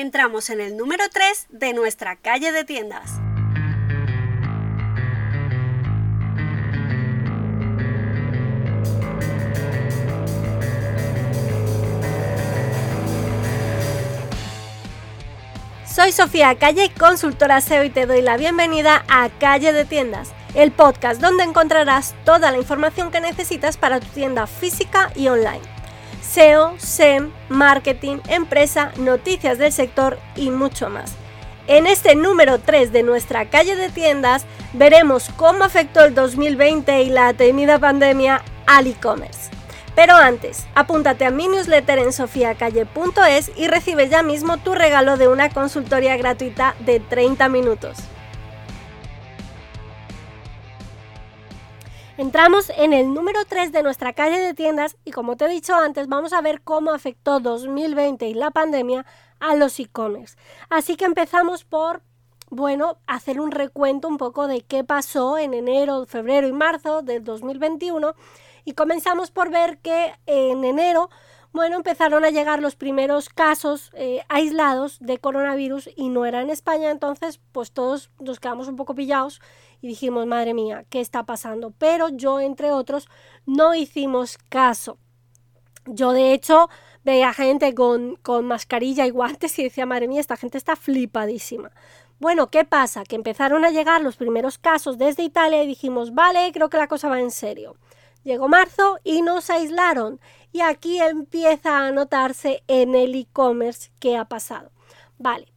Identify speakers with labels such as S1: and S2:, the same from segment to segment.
S1: entramos en el número 3 de nuestra calle de tiendas. Soy Sofía Calle, consultora SEO y te doy la bienvenida a Calle de Tiendas, el podcast donde encontrarás toda la información que necesitas para tu tienda física y online. SEO, SEM, marketing, empresa, noticias del sector y mucho más. En este número 3 de nuestra calle de tiendas veremos cómo afectó el 2020 y la temida pandemia al e-commerce. Pero antes, apúntate a mi newsletter en sofiacalle.es y recibe ya mismo tu regalo de una consultoría gratuita de 30 minutos. Entramos en el número 3 de nuestra calle de tiendas y como te he dicho antes, vamos a ver cómo afectó 2020 y la pandemia a los e-commerce. Así que empezamos por, bueno, hacer un recuento un poco de qué pasó en enero, febrero y marzo del 2021 y comenzamos por ver que en enero bueno, empezaron a llegar los primeros casos eh, aislados de coronavirus y no era en España, entonces pues todos nos quedamos un poco pillados y dijimos, madre mía, ¿qué está pasando? Pero yo, entre otros, no hicimos caso. Yo, de hecho, veía gente con, con mascarilla y guantes y decía, madre mía, esta gente está flipadísima. Bueno, ¿qué pasa? Que empezaron a llegar los primeros casos desde Italia y dijimos, vale, creo que la cosa va en serio. Llegó marzo y nos aislaron y aquí empieza a notarse en el e-commerce qué ha pasado. Vale.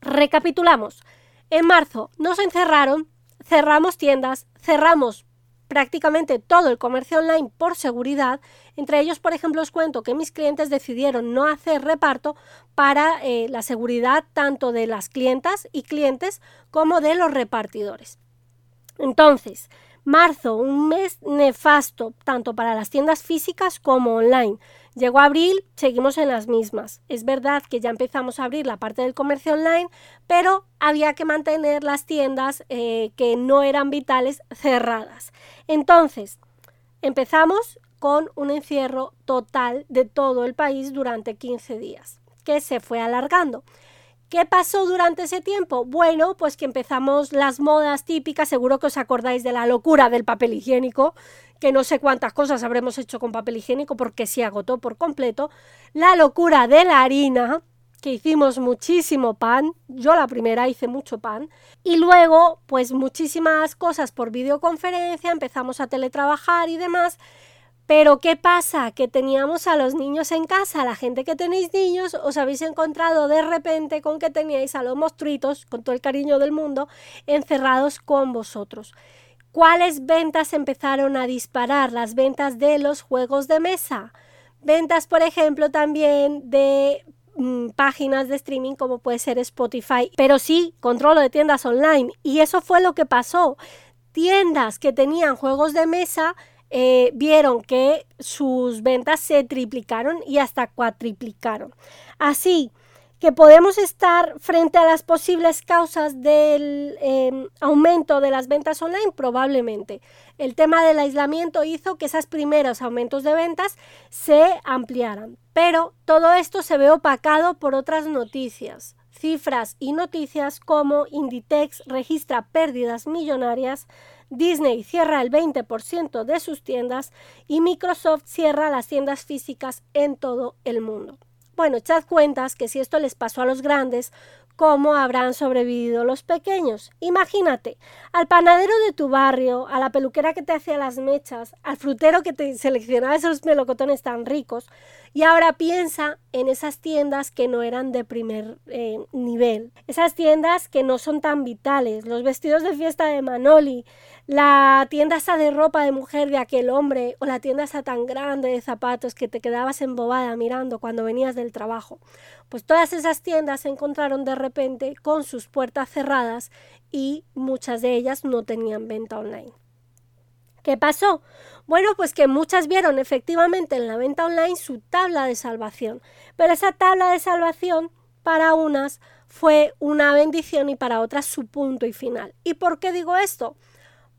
S1: Recapitulamos. En marzo nos encerraron, cerramos tiendas, cerramos prácticamente todo el comercio online por seguridad. Entre ellos, por ejemplo, os cuento que mis clientes decidieron no hacer reparto para eh, la seguridad tanto de las clientas y clientes como de los repartidores. Entonces, Marzo, un mes nefasto, tanto para las tiendas físicas como online. Llegó abril, seguimos en las mismas. Es verdad que ya empezamos a abrir la parte del comercio online, pero había que mantener las tiendas eh, que no eran vitales cerradas. Entonces, empezamos con un encierro total de todo el país durante 15 días, que se fue alargando. ¿Qué pasó durante ese tiempo? Bueno, pues que empezamos las modas típicas, seguro que os acordáis de la locura del papel higiénico, que no sé cuántas cosas habremos hecho con papel higiénico porque se agotó por completo, la locura de la harina, que hicimos muchísimo pan, yo la primera hice mucho pan, y luego pues muchísimas cosas por videoconferencia, empezamos a teletrabajar y demás, pero ¿qué pasa? Que teníamos a los niños en casa, la gente que tenéis niños, os habéis encontrado de repente con que teníais a los monstruitos, con todo el cariño del mundo, encerrados con vosotros. ¿Cuáles ventas empezaron a disparar? Las ventas de los juegos de mesa. Ventas, por ejemplo, también de mm, páginas de streaming como puede ser Spotify, pero sí controlo de tiendas online. Y eso fue lo que pasó. Tiendas que tenían juegos de mesa eh, vieron que sus ventas se triplicaron y hasta cuatriplicaron. Así que podemos estar frente a las posibles causas del em, aumento de las ventas online, probablemente. El tema del aislamiento hizo que esos primeros aumentos de ventas se ampliaran, pero todo esto se ve opacado por otras noticias cifras y noticias como Inditex registra pérdidas millonarias Disney cierra el 20% de sus tiendas y Microsoft cierra las tiendas físicas en todo el mundo. Bueno, echad cuentas que si esto les pasó a los grandes, ¿cómo habrán sobrevivido los pequeños? Imagínate, al panadero de tu barrio, a la peluquera que te hacía las mechas, al frutero que te seleccionaba esos melocotones tan ricos, y ahora piensa en esas tiendas que no eran de primer eh, nivel, esas tiendas que no son tan vitales, los vestidos de fiesta de Manoli, la tienda esa de ropa de mujer de aquel hombre o la tienda esa tan grande de zapatos que te quedabas embobada mirando cuando venías del trabajo. Pues todas esas tiendas se encontraron de repente con sus puertas cerradas y muchas de ellas no tenían venta online. ¿Qué pasó? Bueno, pues que muchas vieron efectivamente en la venta online su tabla de salvación, pero esa tabla de salvación para unas fue una bendición y para otras su punto y final. ¿Y por qué digo esto?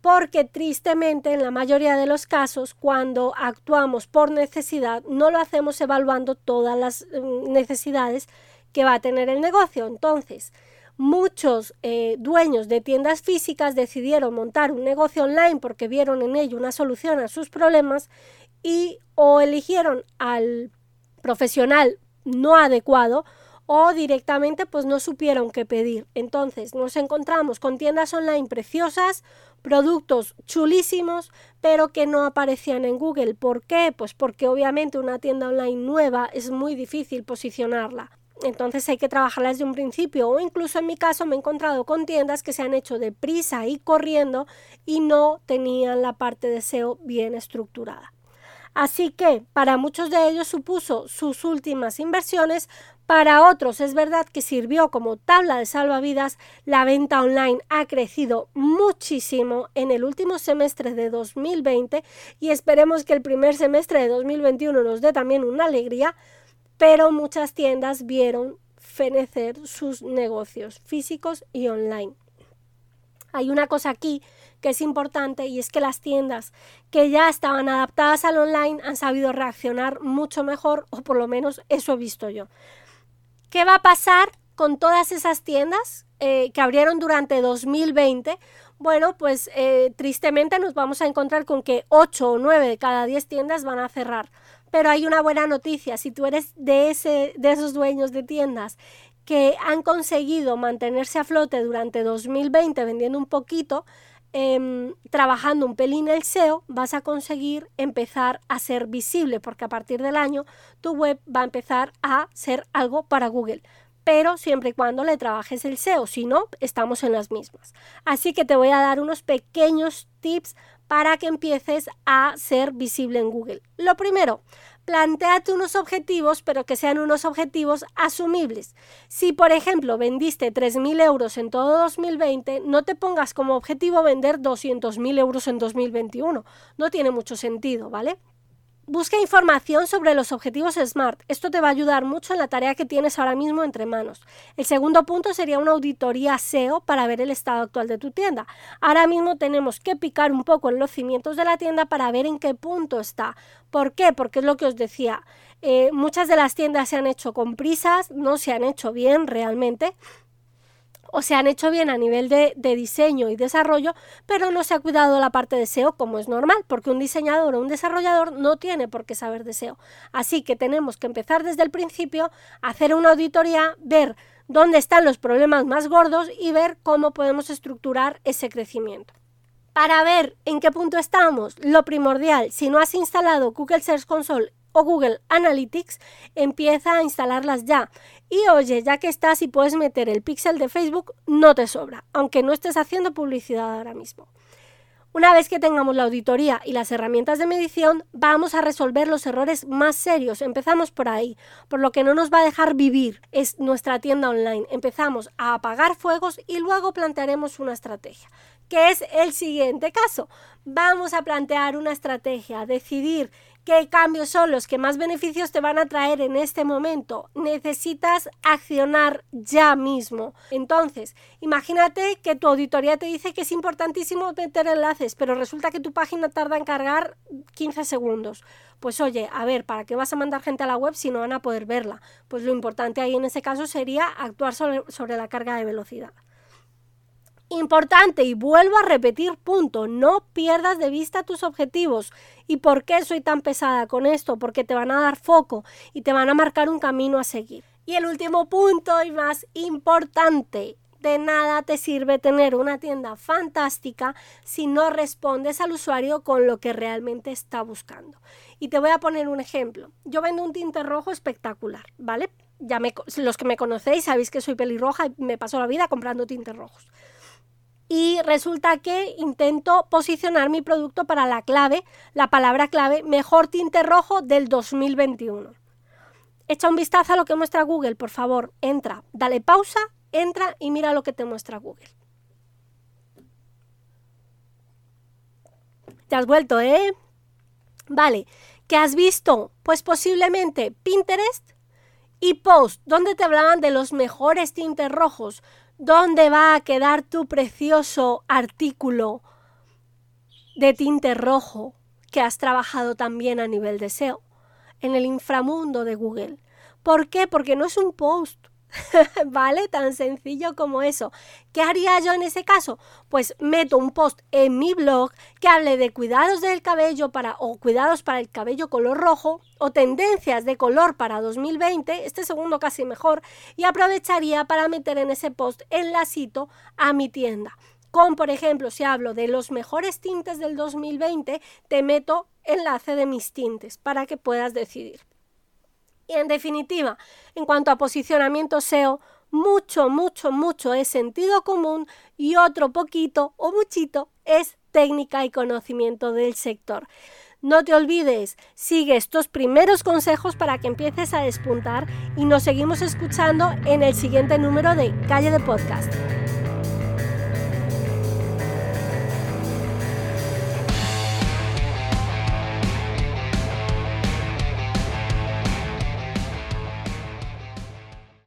S1: Porque tristemente en la mayoría de los casos cuando actuamos por necesidad no lo hacemos evaluando todas las mm, necesidades que va a tener el negocio. Entonces, muchos eh, dueños de tiendas físicas decidieron montar un negocio online porque vieron en ello una solución a sus problemas y o eligieron al profesional no adecuado o directamente pues no supieron qué pedir. Entonces nos encontramos con tiendas online preciosas, productos chulísimos, pero que no aparecían en Google. ¿Por qué? Pues porque obviamente una tienda online nueva es muy difícil posicionarla. Entonces hay que trabajarla desde un principio o incluso en mi caso me he encontrado con tiendas que se han hecho deprisa y corriendo y no tenían la parte de SEO bien estructurada. Así que para muchos de ellos supuso sus últimas inversiones, para otros es verdad que sirvió como tabla de salvavidas, la venta online ha crecido muchísimo en el último semestre de 2020 y esperemos que el primer semestre de 2021 nos dé también una alegría, pero muchas tiendas vieron fenecer sus negocios físicos y online. Hay una cosa aquí que es importante y es que las tiendas que ya estaban adaptadas al online han sabido reaccionar mucho mejor o por lo menos eso he visto yo. ¿Qué va a pasar con todas esas tiendas eh, que abrieron durante 2020? Bueno, pues eh, tristemente nos vamos a encontrar con que 8 o 9 de cada 10 tiendas van a cerrar. Pero hay una buena noticia, si tú eres de, ese, de esos dueños de tiendas que han conseguido mantenerse a flote durante 2020 vendiendo un poquito, Em, trabajando un pelín el SEO, vas a conseguir empezar a ser visible, porque a partir del año tu web va a empezar a ser algo para Google. Pero siempre y cuando le trabajes el SEO, si no, estamos en las mismas. Así que te voy a dar unos pequeños tips para que empieces a ser visible en Google. Lo primero, planteate unos objetivos, pero que sean unos objetivos asumibles. Si, por ejemplo, vendiste 3.000 euros en todo 2020, no te pongas como objetivo vender 200.000 euros en 2021. No tiene mucho sentido, ¿vale? Busca información sobre los objetivos SMART. Esto te va a ayudar mucho en la tarea que tienes ahora mismo entre manos. El segundo punto sería una auditoría SEO para ver el estado actual de tu tienda. Ahora mismo tenemos que picar un poco en los cimientos de la tienda para ver en qué punto está. ¿Por qué? Porque es lo que os decía. Eh, muchas de las tiendas se han hecho con prisas, no se han hecho bien realmente o se han hecho bien a nivel de, diseño y desarrollo, pero no se ha cuidado la parte de SEO como es normal, porque un diseñador o un desarrollador no tiene por qué saber de SEO. Así que tenemos que empezar desde el principio, hacer una auditoría, ver dónde están los problemas más gordos y ver cómo podemos estructurar ese crecimiento. Para ver en qué punto estamos, lo primordial, si no has instalado Google Search Console o Google Analytics, empieza a instalarlas ya. Y oye, ya que estás y puedes meter el pixel de Facebook, no te sobra, aunque no estés haciendo publicidad ahora mismo. Una vez que tengamos la auditoría y las herramientas de medición, vamos a resolver los errores más serios. Empezamos por ahí, por lo que no nos va a dejar vivir es nuestra tienda online. Empezamos a apagar fuegos y luego plantearemos una estrategia que es el siguiente caso. Vamos a plantear una estrategia, decidir qué cambios son los que más beneficios te van a traer en este momento. Necesitas accionar ya mismo. Entonces, imagínate que tu auditoría te dice que es importantísimo meter enlaces, pero resulta que tu página tarda en cargar 15 segundos. Pues oye, a ver, ¿para qué vas a mandar gente a la web si no van a poder verla? Pues lo importante ahí en ese caso sería actuar sobre, sobre la carga de velocidad. Importante y vuelvo a repetir punto, no pierdas de vista tus objetivos. ¿Y por qué soy tan pesada con esto? Porque te van a dar foco y te van a marcar un camino a seguir. Y el último punto y más importante, de nada te sirve tener una tienda fantástica si no respondes al usuario con lo que realmente está buscando. Y te voy a poner un ejemplo. Yo vendo un tinte rojo espectacular, ¿vale? Ya los que me conocéis sabéis que soy pelirroja y me paso la vida comprando tintes rojos y resulta que intento posicionar mi producto para la clave, la palabra clave, mejor tinte rojo del 2021. Echa un vistazo a lo que muestra Google, por favor, entra, dale pausa, entra y mira lo que te muestra Google. Te has vuelto, ¿eh? Vale, ¿qué has visto? Pues posiblemente Pinterest y Post, donde te hablaban de los mejores tintes rojos, ¿Dónde va a quedar tu precioso artículo de tinte rojo que has trabajado también a nivel de SEO? En el inframundo de Google. ¿Por qué? Porque no es un post, ¿Vale? Tan sencillo como eso. ¿Qué haría yo en ese caso? Pues meto un post en mi blog que hable de cuidados del cabello para o cuidados para el cabello color rojo o tendencias de color para 2020, este segundo casi mejor, y aprovecharía para meter en ese post enlacito a mi tienda. Con, por ejemplo, si hablo de los mejores tintes del 2020, te meto enlace de mis tintes para que puedas decidir. Y en definitiva, en cuanto a posicionamiento SEO, mucho, mucho, mucho es sentido común y otro poquito o muchito es técnica y conocimiento del sector. No te olvides, sigue estos primeros consejos para que empieces a despuntar y nos seguimos escuchando en el siguiente número de Calle de Podcast.